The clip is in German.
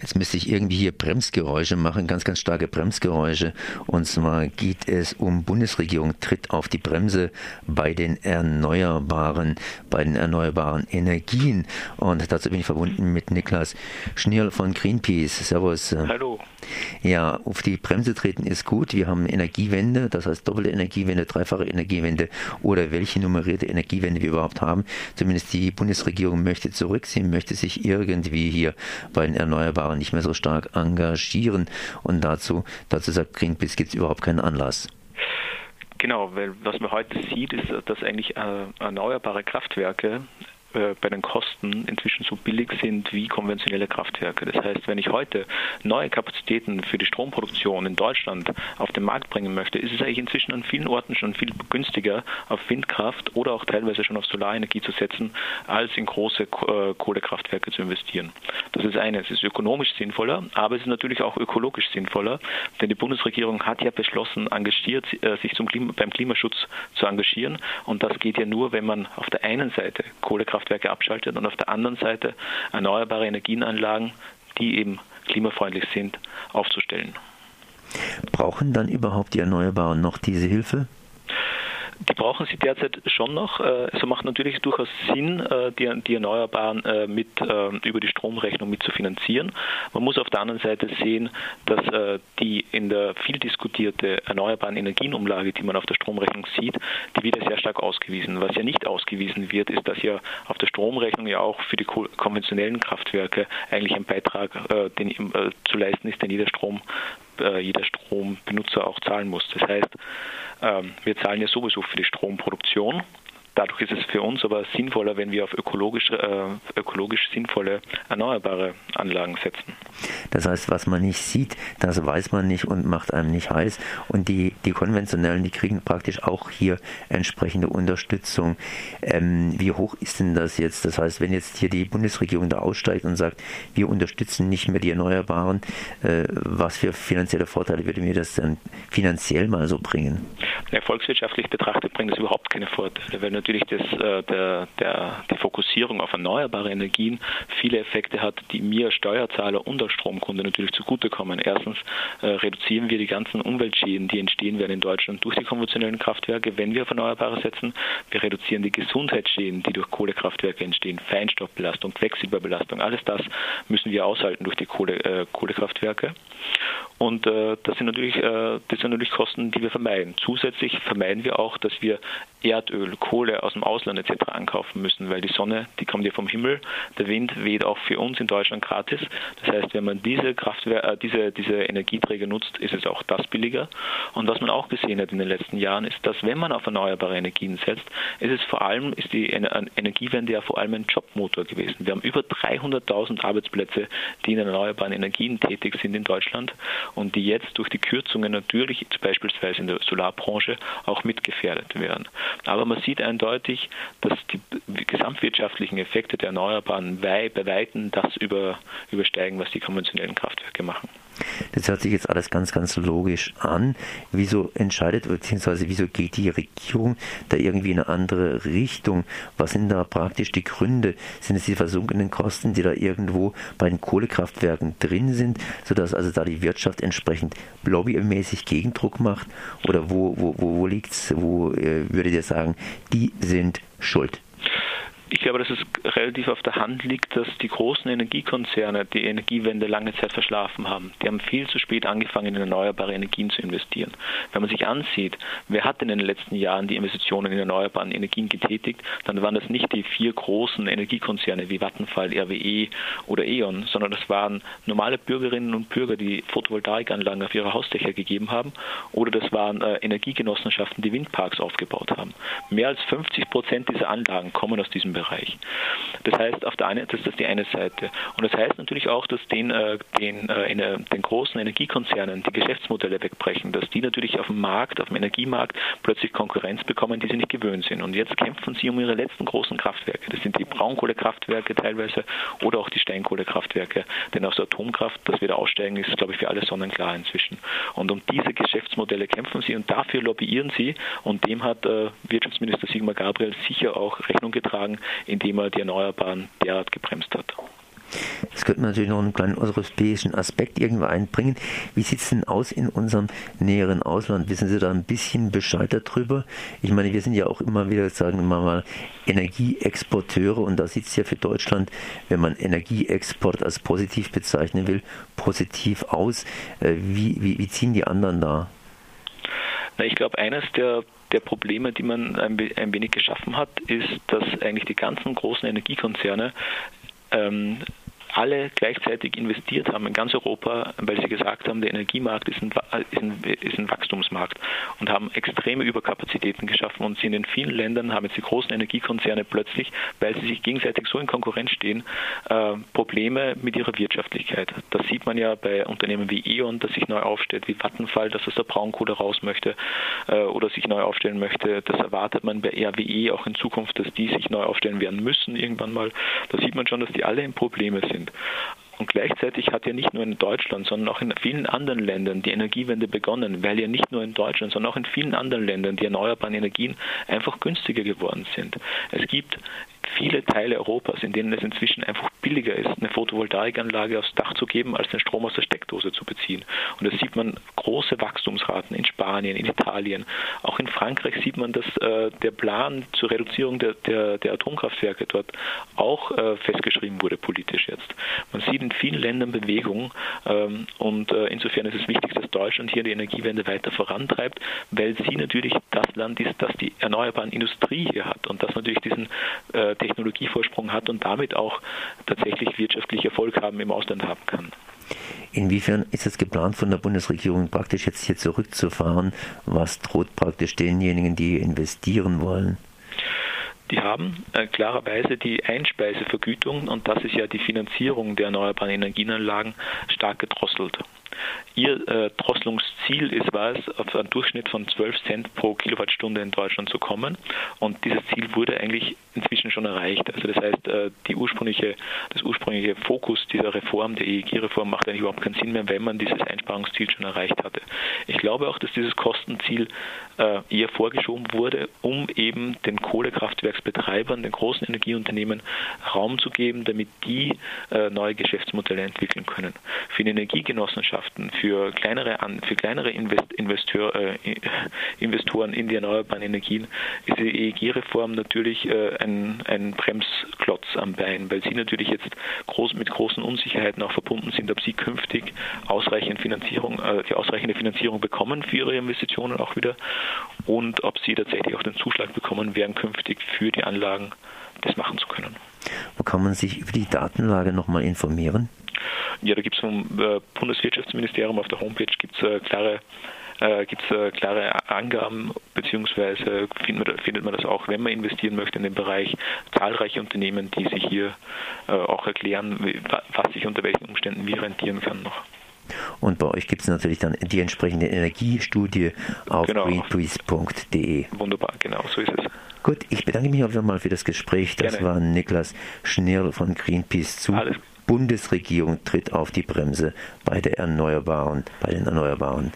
Jetzt müsste ich irgendwie hier Bremsgeräusche machen, ganz, ganz starke Bremsgeräusche. Und zwar geht es um Bundesregierung tritt auf die Bremse bei den erneuerbaren, bei den erneuerbaren Energien. Und dazu bin ich verbunden mit Niklas Schnierl von Greenpeace. Servus. Hallo. Ja, auf die Bremse treten ist gut. Wir haben Energiewende, das heißt doppelte Energiewende, dreifache Energiewende oder welche nummerierte Energiewende wir überhaupt haben. Zumindest die Bundesregierung möchte zurückziehen, möchte sich irgendwie hier bei den Erneuerbaren nicht mehr so stark engagieren. Und dazu, dazu sagt Greenpeace, gibt es überhaupt keinen Anlass. Genau, weil was man heute sieht, ist, dass eigentlich äh, erneuerbare Kraftwerke äh, bei den Kosten inzwischen so billig sind wie konventionelle Kraftwerke. Das heißt, wenn ich heute neue Kapazitäten für die Stromproduktion in Deutschland auf den Markt bringen möchte, ist es eigentlich inzwischen an vielen Orten schon viel günstiger, auf Windkraft oder auch teilweise schon auf Solarenergie zu setzen, als in große äh, Kohlekraftwerke zu investieren. Das ist eine. Es ist ökonomisch sinnvoller, aber es ist natürlich auch ökologisch sinnvoller, denn die Bundesregierung hat ja beschlossen, engagiert, äh, sich zum Klima, beim Klimaschutz zu engagieren. Und das geht ja nur, wenn man auf der einen Seite Kohlekraftwerke Kraftwerke abschaltet und auf der anderen Seite erneuerbare Energienanlagen, die eben klimafreundlich sind, aufzustellen. Brauchen dann überhaupt die Erneuerbaren noch diese Hilfe? Die brauchen sie derzeit schon noch. Äh, es macht natürlich durchaus Sinn, äh, die, Erneuerbaren äh, mit über die Stromrechnung mit zu finanzieren. Man muss auf der anderen Seite sehen, dass die in der viel diskutierte erneuerbaren Energienumlage, die man auf der Stromrechnung sieht, die wieder sehr stark ausgewiesen. Was ja nicht ausgewiesen wird, ist, dass ja auf der Stromrechnung ja auch für die konventionellen Kraftwerke eigentlich ein Beitrag den, zu leisten ist, den jeder Strom jeder Strombenutzer auch zahlen muss. Das heißt, ähm, wir zahlen ja sowieso für die Stromproduktion. Dadurch ist es für uns aber sinnvoller, wenn wir auf ökologisch, äh, ökologisch sinnvolle erneuerbare Anlagen setzen. Das heißt, was man nicht sieht, das weiß man nicht und macht einem nicht heiß. Und die, die konventionellen, die kriegen praktisch auch hier entsprechende Unterstützung. Ähm, wie hoch ist denn das jetzt? Das heißt, wenn jetzt hier die Bundesregierung da aussteigt und sagt, wir unterstützen nicht mehr die Erneuerbaren, äh, was für finanzielle Vorteile würde mir das denn finanziell mal so bringen? Ja, volkswirtschaftlich betrachtet bringt das überhaupt keine Vorteile, weil natürlich das, äh, der, der, die Fokussierung auf erneuerbare Energien viele Effekte hat, die mir Steuerzahler und als Stromkunde natürlich zugutekommen. Erstens äh, reduzieren wir die ganzen Umweltschäden, die entstehen werden in Deutschland durch die konventionellen Kraftwerke, wenn wir auf Erneuerbare setzen. Wir reduzieren die Gesundheitsschäden, die durch Kohlekraftwerke entstehen, Feinstaubbelastung, Quecksilberbelastung, alles das müssen wir aushalten durch die Kohle, äh, Kohlekraftwerke. Und äh, das, sind natürlich, äh, das sind natürlich Kosten, die wir vermeiden. Zusätzlich vermeiden wir auch, dass wir Erdöl, Kohle aus dem Ausland etc. ankaufen müssen, weil die Sonne, die kommt ja vom Himmel, der Wind weht auch für uns in Deutschland gratis. Das heißt, wenn man diese Kraftwehr, äh, diese, diese Energieträger nutzt, ist es auch das billiger. Und was man auch gesehen hat in den letzten Jahren, ist, dass wenn man auf erneuerbare Energien setzt, ist es vor allem, ist die Energiewende ja vor allem ein Jobmotor gewesen. Wir haben über 300.000 Arbeitsplätze, die in erneuerbaren Energien tätig sind in Deutschland und die jetzt durch die Kürzungen natürlich beispielsweise in der Solarbranche auch mitgefährdet werden. Aber man sieht eindeutig, dass die gesamtwirtschaftlichen Effekte der Erneuerbaren bei Weitem das über, übersteigen, was die konventionellen Kraftwerke machen. Das hört sich jetzt alles ganz, ganz logisch an. Wieso entscheidet, beziehungsweise wieso geht die Regierung da irgendwie in eine andere Richtung? Was sind da praktisch die Gründe? Sind es die versunkenen Kosten, die da irgendwo bei den Kohlekraftwerken drin sind, sodass also da die Wirtschaft entsprechend lobbymäßig Gegendruck macht? Oder wo, wo, wo, wo liegt es? Wo äh, würdet ihr sagen, die sind schuld? Ich glaube, dass es relativ auf der Hand liegt, dass die großen Energiekonzerne die Energiewende lange Zeit verschlafen haben. Die haben viel zu spät angefangen, in erneuerbare Energien zu investieren. Wenn man sich ansieht, wer hat in den letzten Jahren die Investitionen in erneuerbare Energien getätigt, dann waren das nicht die vier großen Energiekonzerne wie Vattenfall, RWE oder E.ON, sondern das waren normale Bürgerinnen und Bürger, die Photovoltaikanlagen auf ihre Hausdächer gegeben haben oder das waren äh, Energiegenossenschaften, die Windparks aufgebaut haben. Mehr als 50 Prozent dieser Anlagen kommen aus diesem Bereich. Das heißt, auf der einen, das ist die eine Seite. Und das heißt natürlich auch, dass den, äh, den, äh, äh, den großen Energiekonzernen die Geschäftsmodelle wegbrechen, dass die natürlich auf dem Markt, auf dem Energiemarkt plötzlich Konkurrenz bekommen, die sie nicht gewöhnt sind. Und jetzt kämpfen sie um ihre letzten großen Kraftwerke. Das sind die Braunkohlekraftwerke teilweise oder auch die Steinkohlekraftwerke. Denn aus der Atomkraft, dass wir da aussteigen, ist, glaube ich, für alle sonnenklar inzwischen. Und um diese Geschäftsmodelle kämpfen sie und dafür lobbyieren sie. Und dem hat äh, Wirtschaftsminister Sigmar Gabriel sicher auch Rechnung getragen, indem er die Erneuerbaren derart gebremst hat. Das könnte man natürlich noch einen kleinen europäischen Aspekt irgendwo einbringen. Wie sieht es denn aus in unserem näheren Ausland? Wissen Sie da ein bisschen Bescheid darüber? Ich meine, wir sind ja auch immer wieder, sagen wir mal, Energieexporteure und da sieht es ja für Deutschland, wenn man Energieexport als positiv bezeichnen will, positiv aus. Äh, wie, wie, wie ziehen die anderen da? Ich glaube, eines der der Probleme, die man ein, ein, wenig geschaffen hat, ist, dass eigentlich die ganzen großen Energiekonzerne ähm, alle gleichzeitig investiert haben in ganz Europa, weil sie gesagt haben, der Energiemarkt ist ein, ist ein, ist ein Wachstumsmarkt und haben extreme Überkapazitäten geschaffen und sie in vielen Ländern haben jetzt die großen Energiekonzerne plötzlich, weil sie sich gegenseitig so in Konkurrenz stehen, äh, Probleme mit ihrer Wirtschaftlichkeit. Das sieht man ja bei Unternehmen wie E.ON, das sich neu aufstellt, wie Vattenfall, das aus der Braunkohle raus möchte äh, oder sich neu aufstellen möchte. Das erwartet man bei RWE auch in Zukunft, dass die sich neu aufstellen werden müssen irgendwann mal. Da sieht man schon, dass die alle in Probleme sind sind. Und gleichzeitig hat ja nicht nur in Deutschland, sondern auch in vielen anderen Ländern die Energiewende begonnen, weil ja nicht nur in Deutschland, sondern auch in vielen anderen Ländern die erneuerbaren Energien einfach günstiger geworden sind. Es gibt viele Teile Europas, in denen es inzwischen einfach billiger ist, eine Photovoltaikanlage aufs Dach zu geben, als den Strom aus der Steckdose zu beziehen. Und da sieht man große Wachstumsraten in Spanien, in Italien. Auch in Frankreich sieht man, dass äh, der Plan zur Reduzierung der, der, der Atomkraftwerke dort auch äh, festgeschrieben wurde, politisch jetzt. Man sieht in vielen Ländern Bewegung ähm, und äh, insofern ist es wichtig, dass Deutschland hier die Energiewende weiter vorantreibt, weil sie natürlich das Land ist, das die erneuerbaren Industrie hier hat und das natürlich diesen äh, Technologievorsprung hat und damit auch tatsächlich wirtschaftlich Erfolg haben im Ausland haben kann. Inwiefern ist es geplant von der Bundesregierung praktisch jetzt hier zurückzufahren? Was droht praktisch denjenigen, die investieren wollen? Die haben äh, klarerweise die Einspeisevergütung und das ist ja die Finanzierung der erneuerbaren Energienanlagen stark gedrosselt. Ihr äh, Drosselungsziel ist, war es, auf einen Durchschnitt von 12 Cent pro Kilowattstunde in Deutschland zu kommen. Und dieses Ziel wurde eigentlich inzwischen schon erreicht. Also das heißt, äh, die ursprüngliche, das ursprüngliche Fokus dieser Reform, der EEG-Reform, macht eigentlich überhaupt keinen Sinn mehr, wenn man dieses Einsparungsziel schon erreicht hatte. Ich glaube auch, dass dieses Kostenziel äh, eher vorgeschoben wurde, um eben den Kohlekraftwerksbetreibern, den großen Energieunternehmen Raum zu geben, damit die äh, neue Geschäftsmodelle entwickeln können. Für die Energiegenossenschaften, für kleinere, für kleinere Invest Investor, äh, Investoren in die erneuerbaren Energien ist die EEG-Reform natürlich äh, ein, ein Bremsklotz am Bein, weil sie natürlich jetzt groß, mit großen Unsicherheiten auch verbunden sind, ob sie künftig ausreichend Finanzierung, äh, die ausreichende Finanzierung bekommen für ihre Investitionen auch wieder und ob sie tatsächlich auch den Zuschlag bekommen werden, künftig für die Anlagen das machen zu können. Wo kann man sich über die Datenlage nochmal informieren? Ja, da gibt es vom äh, Bundeswirtschaftsministerium auf der Homepage gibt's, äh, klare äh, gibt es äh, klare Angaben, beziehungsweise findet man, findet man das auch, wenn man investieren möchte in den Bereich, zahlreiche Unternehmen, die sich hier äh, auch erklären, was sich unter welchen Umständen wie rentieren kann noch. Und bei euch gibt es natürlich dann die entsprechende Energiestudie auf genau. greenpeace.de. Wunderbar, genau, so ist es. Gut, ich bedanke mich jeden Fall für das Gespräch. Das Gerne. war Niklas Schnirl von Greenpeace zu. Alles. Bundesregierung tritt auf die Bremse bei der Erneuerbaren, bei den Erneuerbaren